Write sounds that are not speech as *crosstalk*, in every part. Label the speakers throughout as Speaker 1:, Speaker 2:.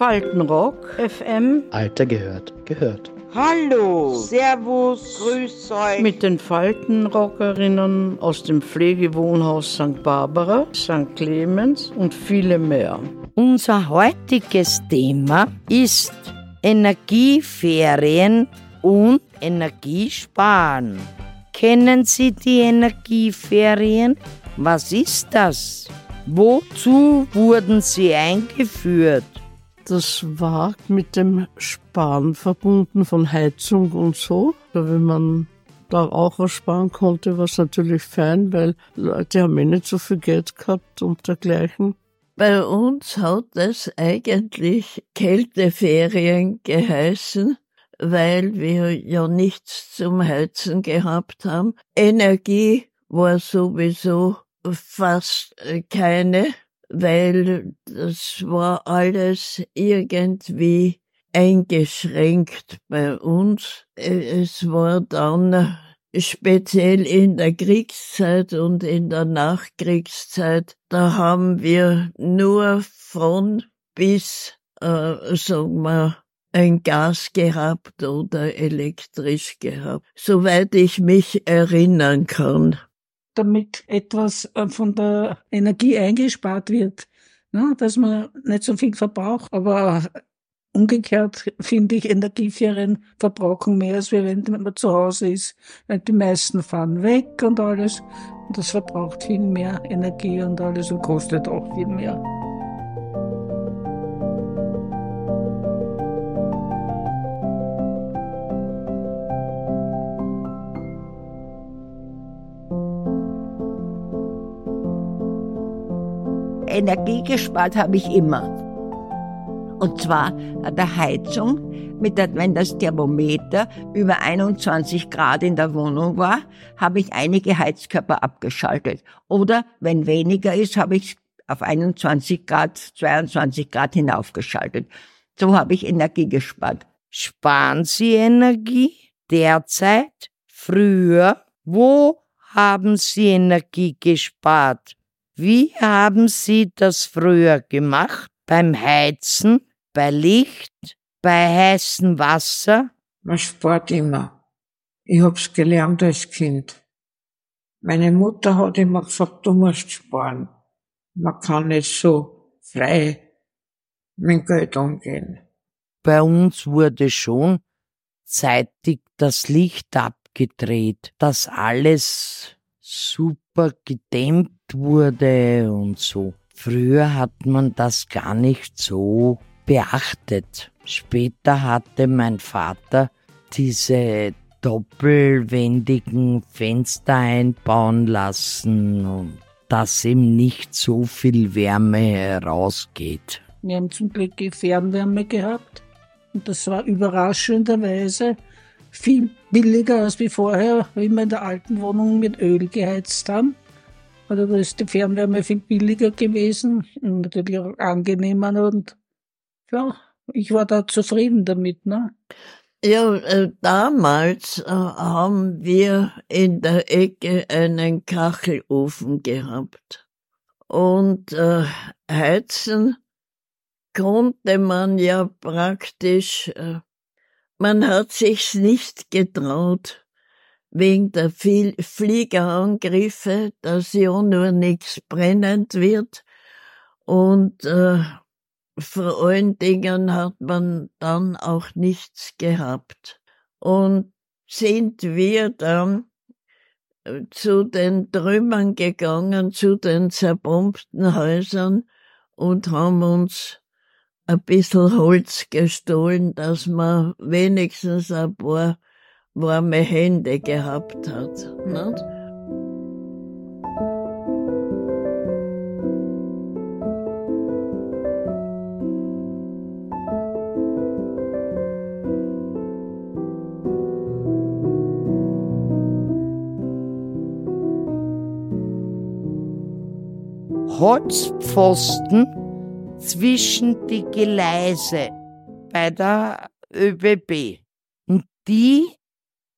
Speaker 1: Faltenrock, FM.
Speaker 2: Alter gehört, gehört.
Speaker 3: Hallo, Servus, Grüß euch.
Speaker 1: Mit den Faltenrockerinnen aus dem Pflegewohnhaus St. Barbara, St. Clemens und viele mehr.
Speaker 4: Unser heutiges Thema ist Energieferien und Energiesparen. Kennen Sie die Energieferien? Was ist das? Wozu wurden sie eingeführt?
Speaker 5: Das war mit dem Sparen verbunden von Heizung und so. Wenn man da auch sparen konnte, war es natürlich fein, weil Leute haben eh nicht so viel Geld gehabt und dergleichen.
Speaker 6: Bei uns hat es eigentlich Kälteferien geheißen, weil wir ja nichts zum Heizen gehabt haben. Energie war sowieso fast keine, weil das war alles irgendwie eingeschränkt bei uns. Es war dann speziell in der Kriegszeit und in der Nachkriegszeit, da haben wir nur von bis, äh, sagen wir, ein Gas gehabt oder elektrisch gehabt, soweit ich mich erinnern kann.
Speaker 7: Damit etwas äh, von der Energie eingespart wird, ne, dass man nicht so viel verbraucht, aber Umgekehrt finde ich, Energieferien verbrauchen mehr, als wenn man zu Hause ist. Weil die meisten fahren weg und alles. Und das verbraucht viel mehr Energie und alles und kostet auch viel mehr.
Speaker 4: Energie gespart habe ich immer. Und zwar an der Heizung, mit der, wenn das Thermometer über 21 Grad in der Wohnung war, habe ich einige Heizkörper abgeschaltet. Oder wenn weniger ist, habe ich auf 21 Grad, 22 Grad hinaufgeschaltet. So habe ich Energie gespart. Sparen Sie Energie? Derzeit? Früher? Wo haben Sie Energie gespart? Wie haben Sie das früher gemacht? Beim Heizen? bei Licht, bei heißem Wasser?
Speaker 8: Man spart immer. Ich hab's gelernt als Kind. Meine Mutter hat immer gesagt, du musst sparen. Man kann nicht so frei mit Geld umgehen.
Speaker 4: Bei uns wurde schon zeitig das Licht abgedreht, dass alles super gedämmt wurde und so. Früher hat man das gar nicht so beachtet. Später hatte mein Vater diese doppelwendigen Fenster einbauen lassen und dass ihm nicht so viel Wärme herausgeht.
Speaker 7: Wir haben zum Glück Fernwärme gehabt und das war überraschenderweise viel billiger als wie vorher, wie wir in der alten Wohnung mit Öl geheizt haben. Also da ist die Fernwärme viel billiger gewesen und natürlich auch angenehmer und ja, ich war da zufrieden damit, ne?
Speaker 6: Ja, äh, damals äh, haben wir in der Ecke einen Kachelofen gehabt. Und äh, heizen konnte man ja praktisch, äh, man hat sich's nicht getraut, wegen der Fliegerangriffe, dass ja nur nichts brennend wird. Und äh, vor allen Dingen hat man dann auch nichts gehabt. Und sind wir dann äh, zu den Trümmern gegangen, zu den zerbombten Häusern und haben uns ein bisschen Holz gestohlen, dass man wenigstens ein paar warme Hände gehabt hat. Nicht?
Speaker 4: Holzpfosten zwischen die Gleise bei der ÖBB. Und die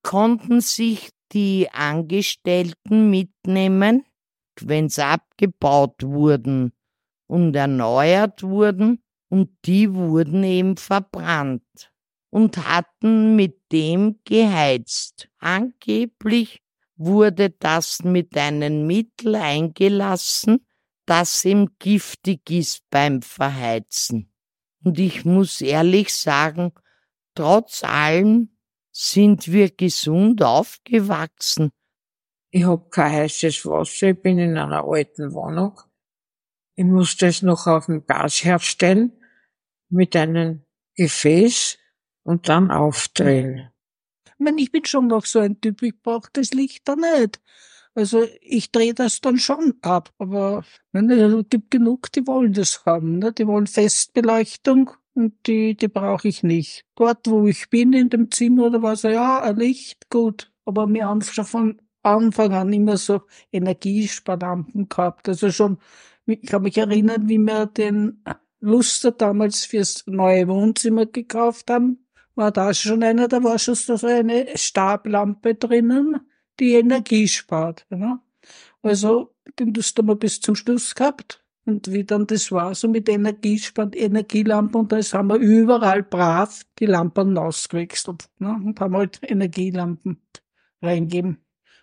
Speaker 4: konnten sich die Angestellten mitnehmen, wenn sie abgebaut wurden und erneuert wurden
Speaker 9: und die wurden eben verbrannt und hatten mit dem geheizt. Angeblich wurde das mit einem Mittel eingelassen, das ihm giftig ist beim Verheizen. Und ich muss ehrlich sagen, trotz allem sind wir gesund aufgewachsen.
Speaker 8: Ich hab kein heißes Wasser, ich bin in einer alten Wohnung. Ich muss das noch auf dem Gas herstellen mit einem Gefäß und dann aufdrehen.
Speaker 7: Ich meine, ich bin schon noch so ein Typ, ich brauche das Licht da nicht. Also ich drehe das dann schon ab, aber es gibt genug, die wollen das haben. Ne? Die wollen Festbeleuchtung und die, die brauche ich nicht. Dort, wo ich bin, in dem Zimmer oder was, ja, ein Licht, gut. Aber wir haben schon von Anfang an immer so Energiesparlampen gehabt. Also schon, ich kann mich erinnern, wie wir den Luster damals fürs neue Wohnzimmer gekauft haben, war da schon einer, da war schon so eine Stablampe drinnen, die Energie spart. Ne? Also, den hast du mal bis zum Schluss gehabt. Und wie dann das war, so mit Energiespart, Energielampen, und da haben wir überall brav die Lampen ausgewechselt. Ne? Und haben halt Energielampen reingeben.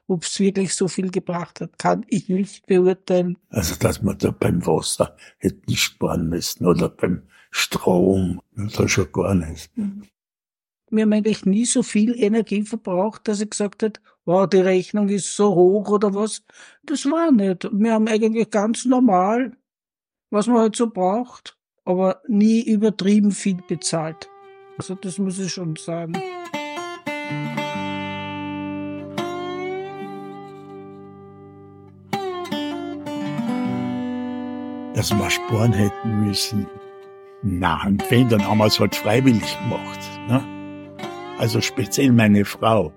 Speaker 7: Ob es wirklich so viel gebracht hat, kann ich nicht beurteilen.
Speaker 10: Also, dass man da beim Wasser hätten sparen müssen oder beim Strom, das schon gar nicht.
Speaker 7: Mhm. Wir haben eigentlich nie so viel Energie verbraucht, dass ich gesagt hat, wow, die Rechnung ist so hoch oder was. Das war nicht. Wir haben eigentlich ganz normal, was man halt so braucht, aber nie übertrieben viel bezahlt. Also das muss ich schon sagen.
Speaker 10: dass wir sparen hätten müssen. Und wenn, dann haben wir es halt freiwillig gemacht. Ne? Also speziell meine Frau.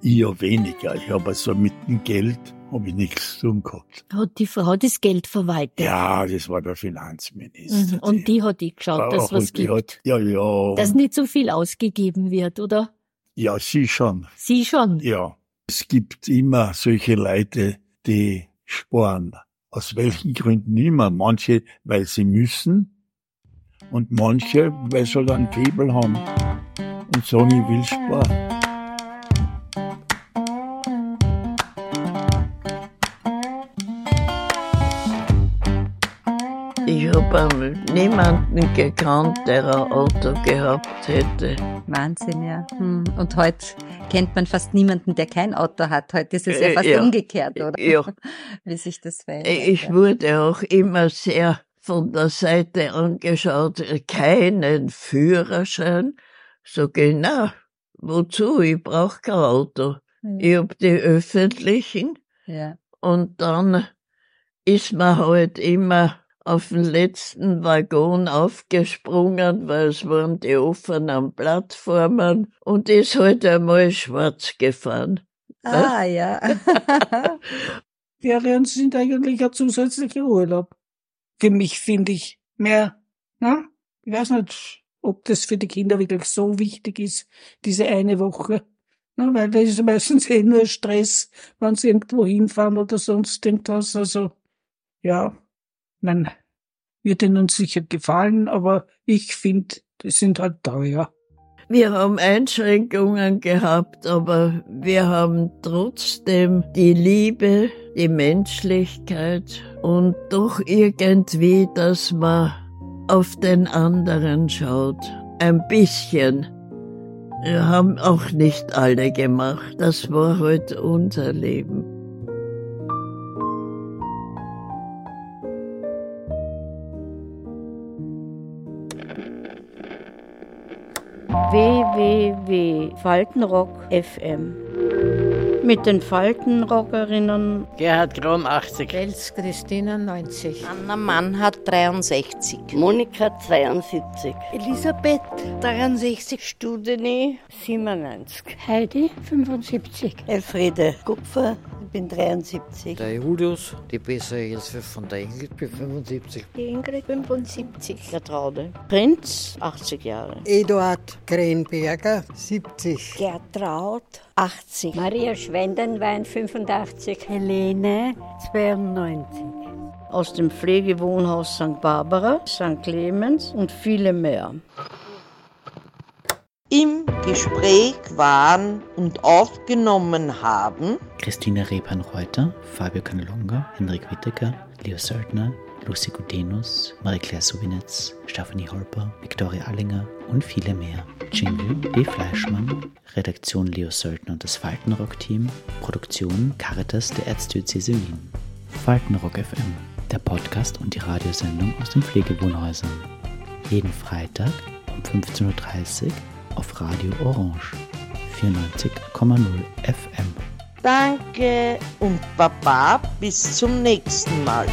Speaker 10: Ich ja weniger. Ich habe also mit dem Geld habe ich nichts zu tun gehabt.
Speaker 11: Hat die Frau das Geld verwaltet?
Speaker 10: Ja, das war der Finanzminister.
Speaker 11: Mhm. Und die hat die geschaut, dass was gibt.
Speaker 10: Hat, ja, ja.
Speaker 11: Dass nicht so viel ausgegeben wird, oder?
Speaker 10: Ja, sie schon.
Speaker 11: Sie schon?
Speaker 10: Ja. Es gibt immer solche Leute, die sparen. Aus welchen Gründen immer. Manche, weil sie müssen und manche, weil sie halt einen Febel haben und sagen, ich will sparen.
Speaker 6: Habe niemanden gekannt, der ein Auto gehabt hätte.
Speaker 12: Wahnsinn, ja. Hm. Und heute kennt man fast niemanden, der kein Auto hat. Heute ist es ja fast
Speaker 6: ja.
Speaker 12: umgekehrt, oder?
Speaker 6: Ja. *laughs*
Speaker 12: Wie sich das verändert.
Speaker 6: Ich wurde auch immer sehr von der Seite angeschaut, keinen Führerschein. So genau, wozu? Ich brauche kein Auto.
Speaker 12: Ja.
Speaker 6: Ich hab die öffentlichen.
Speaker 12: Ja.
Speaker 6: Und dann ist man halt immer auf den letzten Waggon aufgesprungen, weil es waren die offenen Plattformen und ist halt einmal schwarz gefahren.
Speaker 12: Ah, ja. *laughs*
Speaker 7: Ferien sind eigentlich ein zusätzlicher Urlaub. Für mich finde ich mehr, ne? Ich weiß nicht, ob das für die Kinder wirklich so wichtig ist, diese eine Woche. Ne? Weil da ist meistens eh nur Stress, wenn sie irgendwo hinfahren oder sonst irgendwas. Also, ja, man wird ihnen sicher gefallen, aber ich finde, die sind halt teuer.
Speaker 6: Wir haben Einschränkungen gehabt, aber wir haben trotzdem die Liebe, die Menschlichkeit und doch irgendwie, dass man auf den anderen schaut. Ein bisschen. Wir haben auch nicht alle gemacht. Das war halt unser Leben.
Speaker 1: www.faltenrock FM. Mit den Faltenrockerinnen
Speaker 13: Gerhard Krom 80.
Speaker 14: Els Christina 90.
Speaker 15: Anna Mannhardt 63.
Speaker 16: Monika 72.
Speaker 17: Elisabeth 63.
Speaker 18: Studene 97.
Speaker 19: Heidi 75.
Speaker 20: Elfriede Kupfer ich bin 73.
Speaker 21: Der Julius, die bessere Hilfe von der Ingrid, bin 75.
Speaker 22: Die Ingrid 75.
Speaker 1: Gertraude Prinz, 80 Jahre.
Speaker 23: Eduard Krenberger, 70.
Speaker 24: Gertraud, 80.
Speaker 25: Maria Schwendenwein, 85.
Speaker 26: Helene, 92.
Speaker 1: aus dem Pflegewohnhaus St. Barbara, St. Clemens und viele mehr.
Speaker 4: Im Gespräch waren und aufgenommen haben
Speaker 10: Christina Repan-Reuter, Fabio Canelonga, Hendrik Wittecker, Leo Söldner, Lucy Gudenus, Marie-Claire Subinetz, Stephanie Holper, Viktoria Allinger und viele mehr. Jingle B. Fleischmann, Redaktion Leo Söldner und das Faltenrock-Team, Produktion Caritas der Erzdiözese Wien. Faltenrock FM, der Podcast und die Radiosendung aus den Pflegewohnhäusern. Jeden Freitag um 15.30 Uhr auf Radio Orange 94,0 FM.
Speaker 4: Danke und Baba bis zum nächsten Mal.